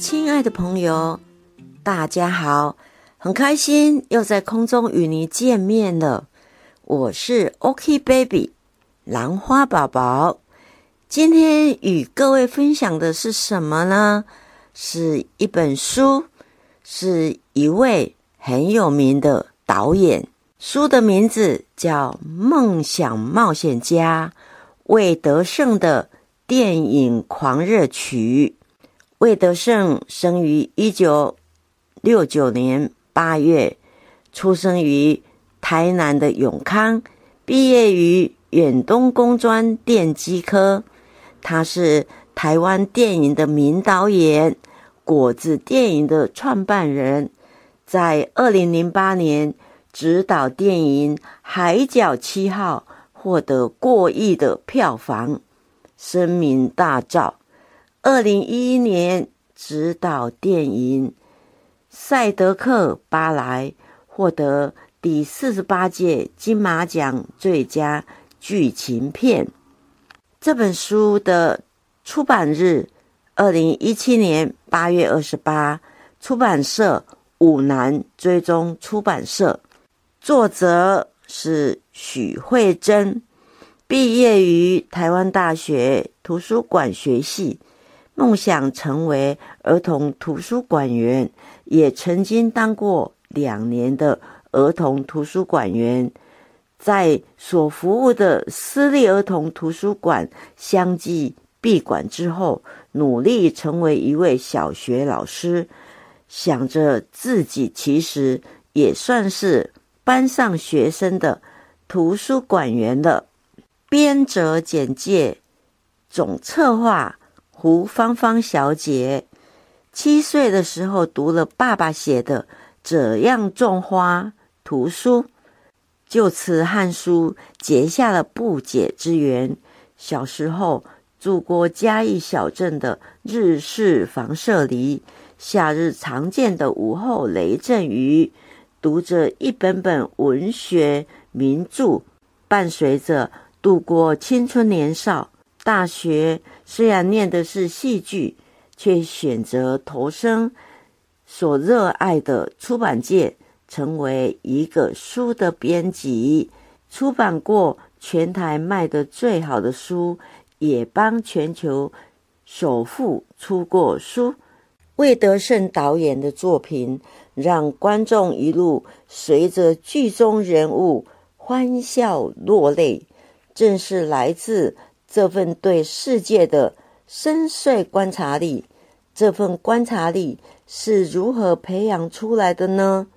亲爱的朋友，大家好，很开心又在空中与你见面了。我是 OK Baby 兰花宝宝，今天与各位分享的是什么呢？是一本书，是一位很有名的导演。书的名字叫《梦想冒险家》，魏德胜的电影狂热曲。魏德胜生于一九六九年八月，出生于台南的永康，毕业于远东工专电机科。他是台湾电影的名导演，果子电影的创办人。在二零零八年执导电影《海角七号》，获得过亿的票房，声名大噪。二零一一年执导电影《赛德克·巴莱》，获得第四十八届金马奖最佳剧情片。这本书的出版日，二零一七年八月二十八。出版社五南追踪出版社，作者是许慧珍，毕业于台湾大学图书馆学系。梦想成为儿童图书馆员，也曾经当过两年的儿童图书馆员，在所服务的私立儿童图书馆相继闭馆之后，努力成为一位小学老师，想着自己其实也算是班上学生的图书馆员了。编者简介，总策划。胡芳芳小姐七岁的时候读了爸爸写的《怎样种花》图书，就此汉书结下了不解之缘。小时候住过嘉义小镇的日式房舍里，夏日常见的午后雷阵雨，读着一本本文学名著，伴随着度过青春年少。大学虽然念的是戏剧，却选择投身所热爱的出版界，成为一个书的编辑，出版过全台卖的最好的书，也帮全球首富出过书。魏德胜导演的作品，让观众一路随着剧中人物欢笑落泪，正是来自。这份对世界的深邃观察力，这份观察力是如何培养出来的呢？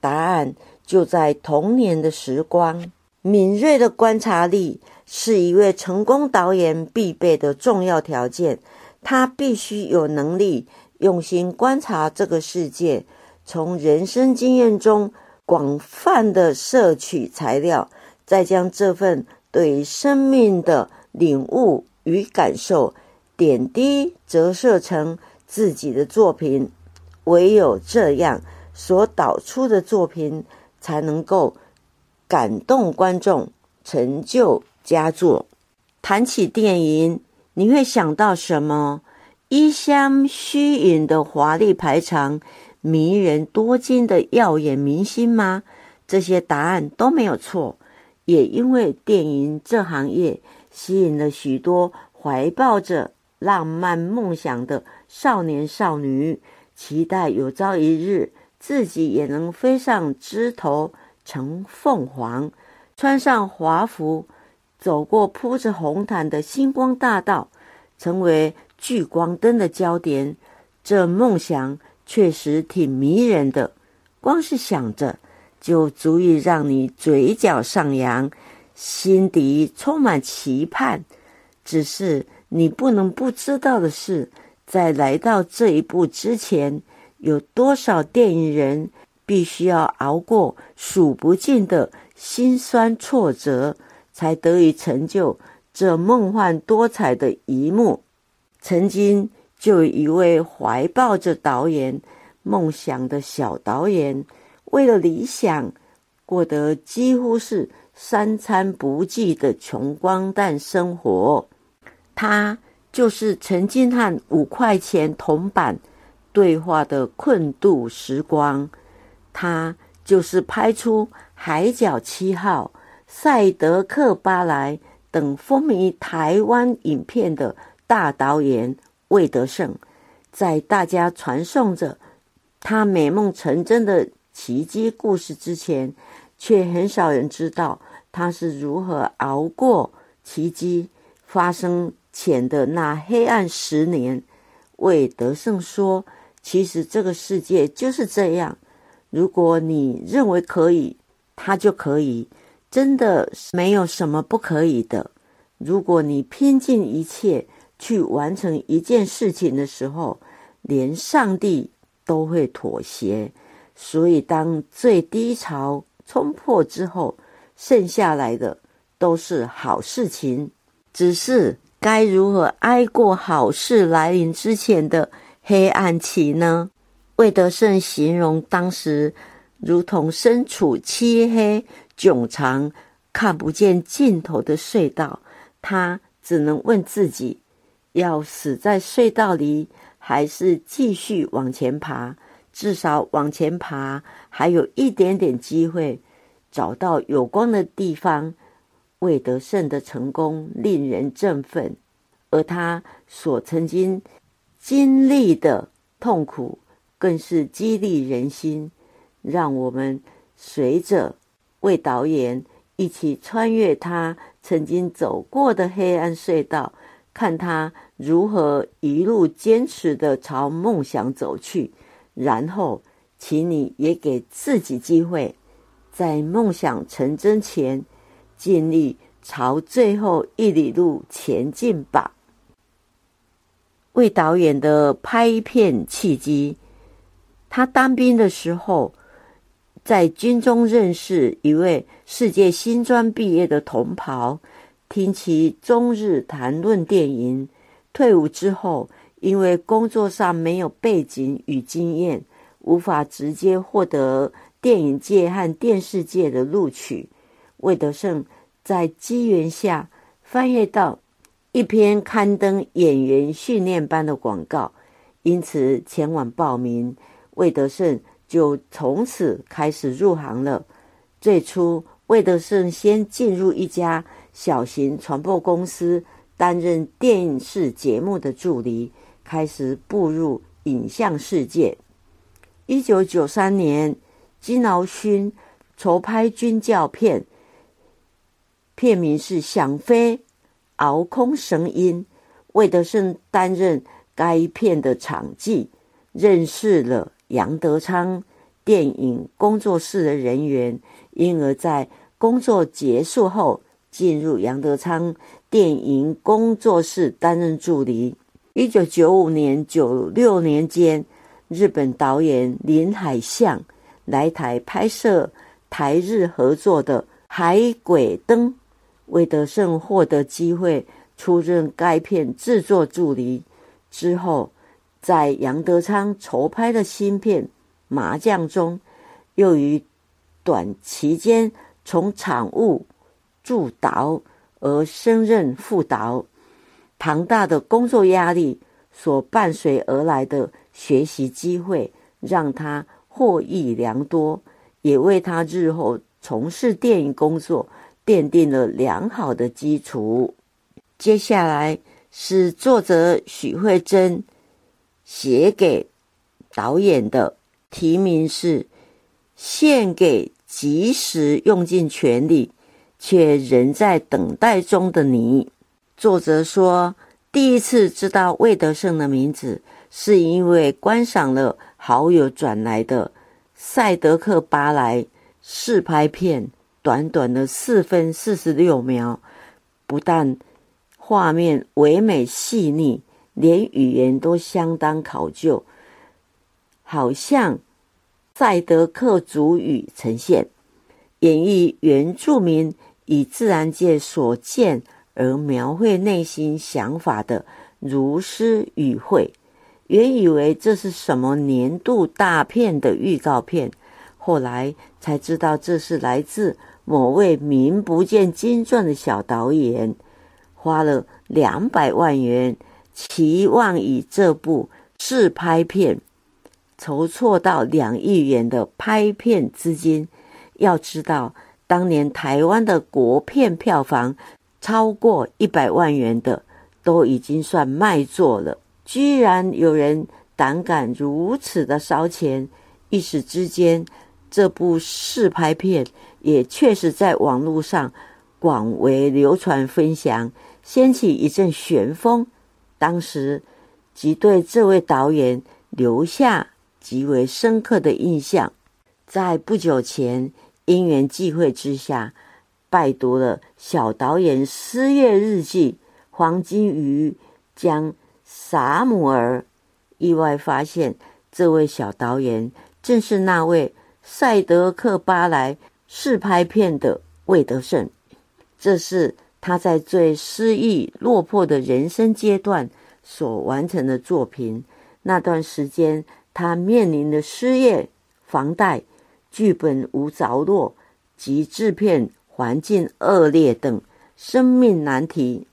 答案就在童年的时光。敏锐的观察力是一位成功导演必备的重要条件。他必须有能力用心观察这个世界，从人生经验中广泛的摄取材料，再将这份对生命的。领悟与感受，点滴折射成自己的作品。唯有这样，所导出的作品才能够感动观众，成就佳作。谈起电影，你会想到什么？衣香虚影的华丽排场，迷人多金的耀眼明星吗？这些答案都没有错。也因为电影这行业。吸引了许多怀抱着浪漫梦想的少年少女，期待有朝一日自己也能飞上枝头成凤凰，穿上华服，走过铺着红毯的星光大道，成为聚光灯的焦点。这梦想确实挺迷人的，光是想着就足以让你嘴角上扬。心底充满期盼，只是你不能不知道的是，在来到这一步之前，有多少电影人必须要熬过数不尽的辛酸挫折，才得以成就这梦幻多彩的一幕。曾经就有一位怀抱着导演梦想的小导演，为了理想，过得几乎是。三餐不济的穷光蛋生活，他就是曾经和五块钱铜板对话的困度时光，他就是拍出《海角七号》《赛德克巴莱》等风靡台湾影片的大导演魏德胜。在大家传颂着他美梦成真的奇迹故事之前，却很少人知道他是如何熬过奇迹发生前的那黑暗十年。魏德胜说。其实这个世界就是这样，如果你认为可以，它就可以，真的没有什么不可以的。如果你拼尽一切去完成一件事情的时候，连上帝都会妥协。所以，当最低潮冲破之后，剩下来的都是好事情。只是该如何挨过好事来临之前的？黑暗期呢？魏德胜形容当时如同身处漆黑、囧长、看不见尽头的隧道。他只能问自己：要死在隧道里，还是继续往前爬？至少往前爬，还有一点点机会找到有光的地方。魏德胜的成功令人振奋，而他所曾经。经历的痛苦更是激励人心，让我们随着魏导演一起穿越他曾经走过的黑暗隧道，看他如何一路坚持的朝梦想走去。然后，请你也给自己机会，在梦想成真前，尽力朝最后一里路前进吧。魏导演的拍片契机，他当兵的时候，在军中认识一位世界新专毕业的同袍，听其终日谈论电影。退伍之后，因为工作上没有背景与经验，无法直接获得电影界和电视界的录取。魏德胜在机缘下翻阅到。一篇刊登演员训练班的广告，因此前往报名。魏德胜就从此开始入行了。最初，魏德胜先进入一家小型传播公司，担任电视节目的助理，开始步入影像世界。一九九三年，金鳌勋筹拍军教片，片名是《想飞》。熬空神音，魏德胜担任该片的场记，认识了杨德昌电影工作室的人员，因而，在工作结束后，进入杨德昌电影工作室担任助理。一九九五年、九六年间，日本导演林海象来台拍摄台日合作的《海鬼灯》。魏德胜获得机会出任该片制作助理之后，在杨德昌筹拍的新片《麻将》中，又于短期间从场务助导而升任副导。庞大的工作压力所伴随而来的学习机会，让他获益良多，也为他日后从事电影工作。奠定了良好的基础。接下来是作者许慧珍写给导演的题名是《献给及时用尽全力却仍在等待中的你》。作者说，第一次知道魏德胜的名字，是因为观赏了好友转来的《赛德克巴莱》试拍片。短短的四分四十六秒，不但画面唯美细腻，连语言都相当考究，好像赛德克族语呈现，演绎原住民以自然界所见而描绘内心想法的如诗与会。原以为这是什么年度大片的预告片，后来才知道这是来自。某位名不见经传的小导演花了两百万元，期望以这部试拍片筹措到两亿元的拍片资金。要知道，当年台湾的国片票房超过一百万元的，都已经算卖座了。居然有人胆敢如此的烧钱，一时之间，这部试拍片也确实在网络上广为流传分享，掀起一阵旋风。当时即对这位导演留下极为深刻的印象。在不久前，因缘际会之下，拜读了小导演失业日记，黄金鱼将。萨姆尔意外发现，这位小导演正是那位赛德克巴莱试拍片的魏德胜。这是他在最失意落魄的人生阶段所完成的作品。那段时间，他面临的失业、房贷、剧本无着落及制片环境恶劣等生命难题，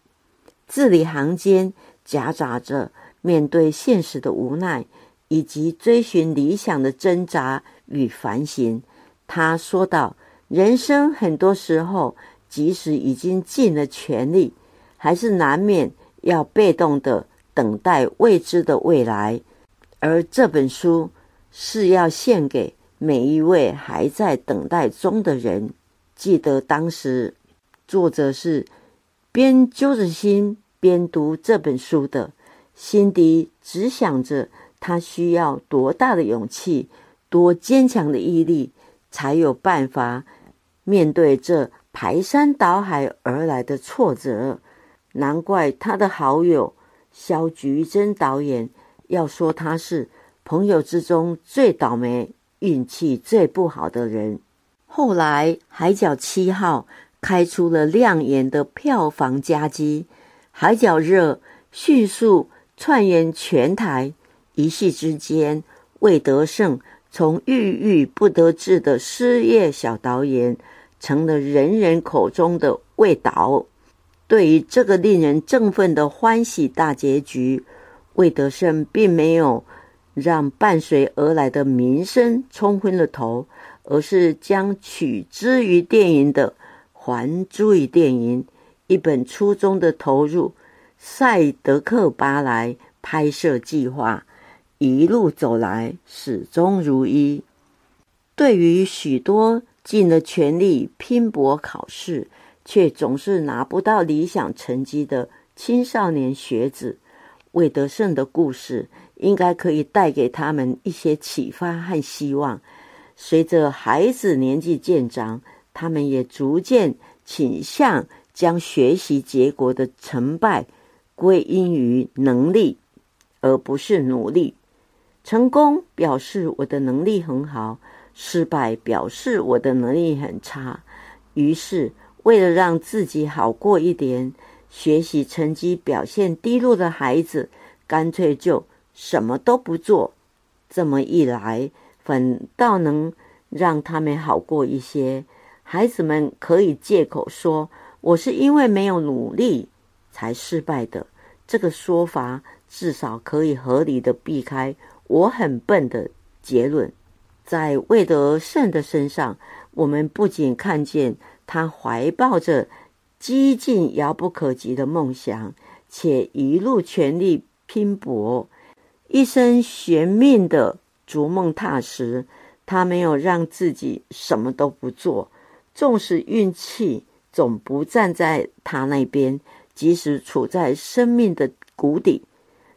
字里行间。夹杂着面对现实的无奈，以及追寻理想的挣扎与反省。他说道：“人生很多时候，即使已经尽了全力，还是难免要被动的等待未知的未来。而这本书是要献给每一位还在等待中的人。记得当时，作者是边揪着心。”边读这本书的辛迪只想着，他需要多大的勇气，多坚强的毅力，才有办法面对这排山倒海而来的挫折。难怪他的好友肖菊珍导演要说他是朋友之中最倒霉、运气最不好的人。后来，《海角七号》开出了亮眼的票房佳绩。海角热迅速窜延全台，一夕之间，魏德胜从郁郁不得志的失业小导演，成了人人口中的魏导。对于这个令人振奋的欢喜大结局，魏德胜并没有让伴随而来的名声冲昏了头，而是将取之于电影的还诸于电影。一本初衷的投入，赛德克巴莱拍摄计划一路走来始终如一。对于许多尽了全力拼搏考试，却总是拿不到理想成绩的青少年学子，魏德胜的故事应该可以带给他们一些启发和希望。随着孩子年纪渐长，他们也逐渐倾向。将学习结果的成败归因于能力，而不是努力。成功表示我的能力很好，失败表示我的能力很差。于是，为了让自己好过一点，学习成绩表现低落的孩子，干脆就什么都不做。这么一来，反倒能让他们好过一些。孩子们可以借口说。我是因为没有努力才失败的，这个说法至少可以合理的避开“我很笨”的结论。在魏德胜的身上，我们不仅看见他怀抱着激进遥不可及的梦想，且一路全力拼搏，一生悬命的逐梦踏实。他没有让自己什么都不做，纵使运气。总不站在他那边，即使处在生命的谷底，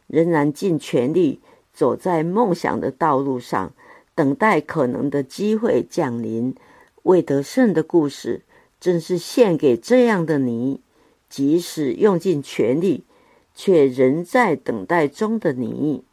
仍然尽全力走在梦想的道路上，等待可能的机会降临。魏德胜的故事，正是献给这样的你，即使用尽全力，却仍在等待中的你。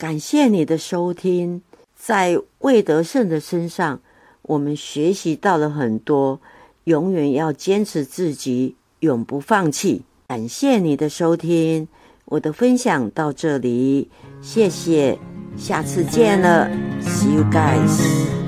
感谢你的收听，在魏德胜的身上，我们学习到了很多。永远要坚持自己，永不放弃。感谢你的收听，我的分享到这里，谢谢，下次见了，See you guys。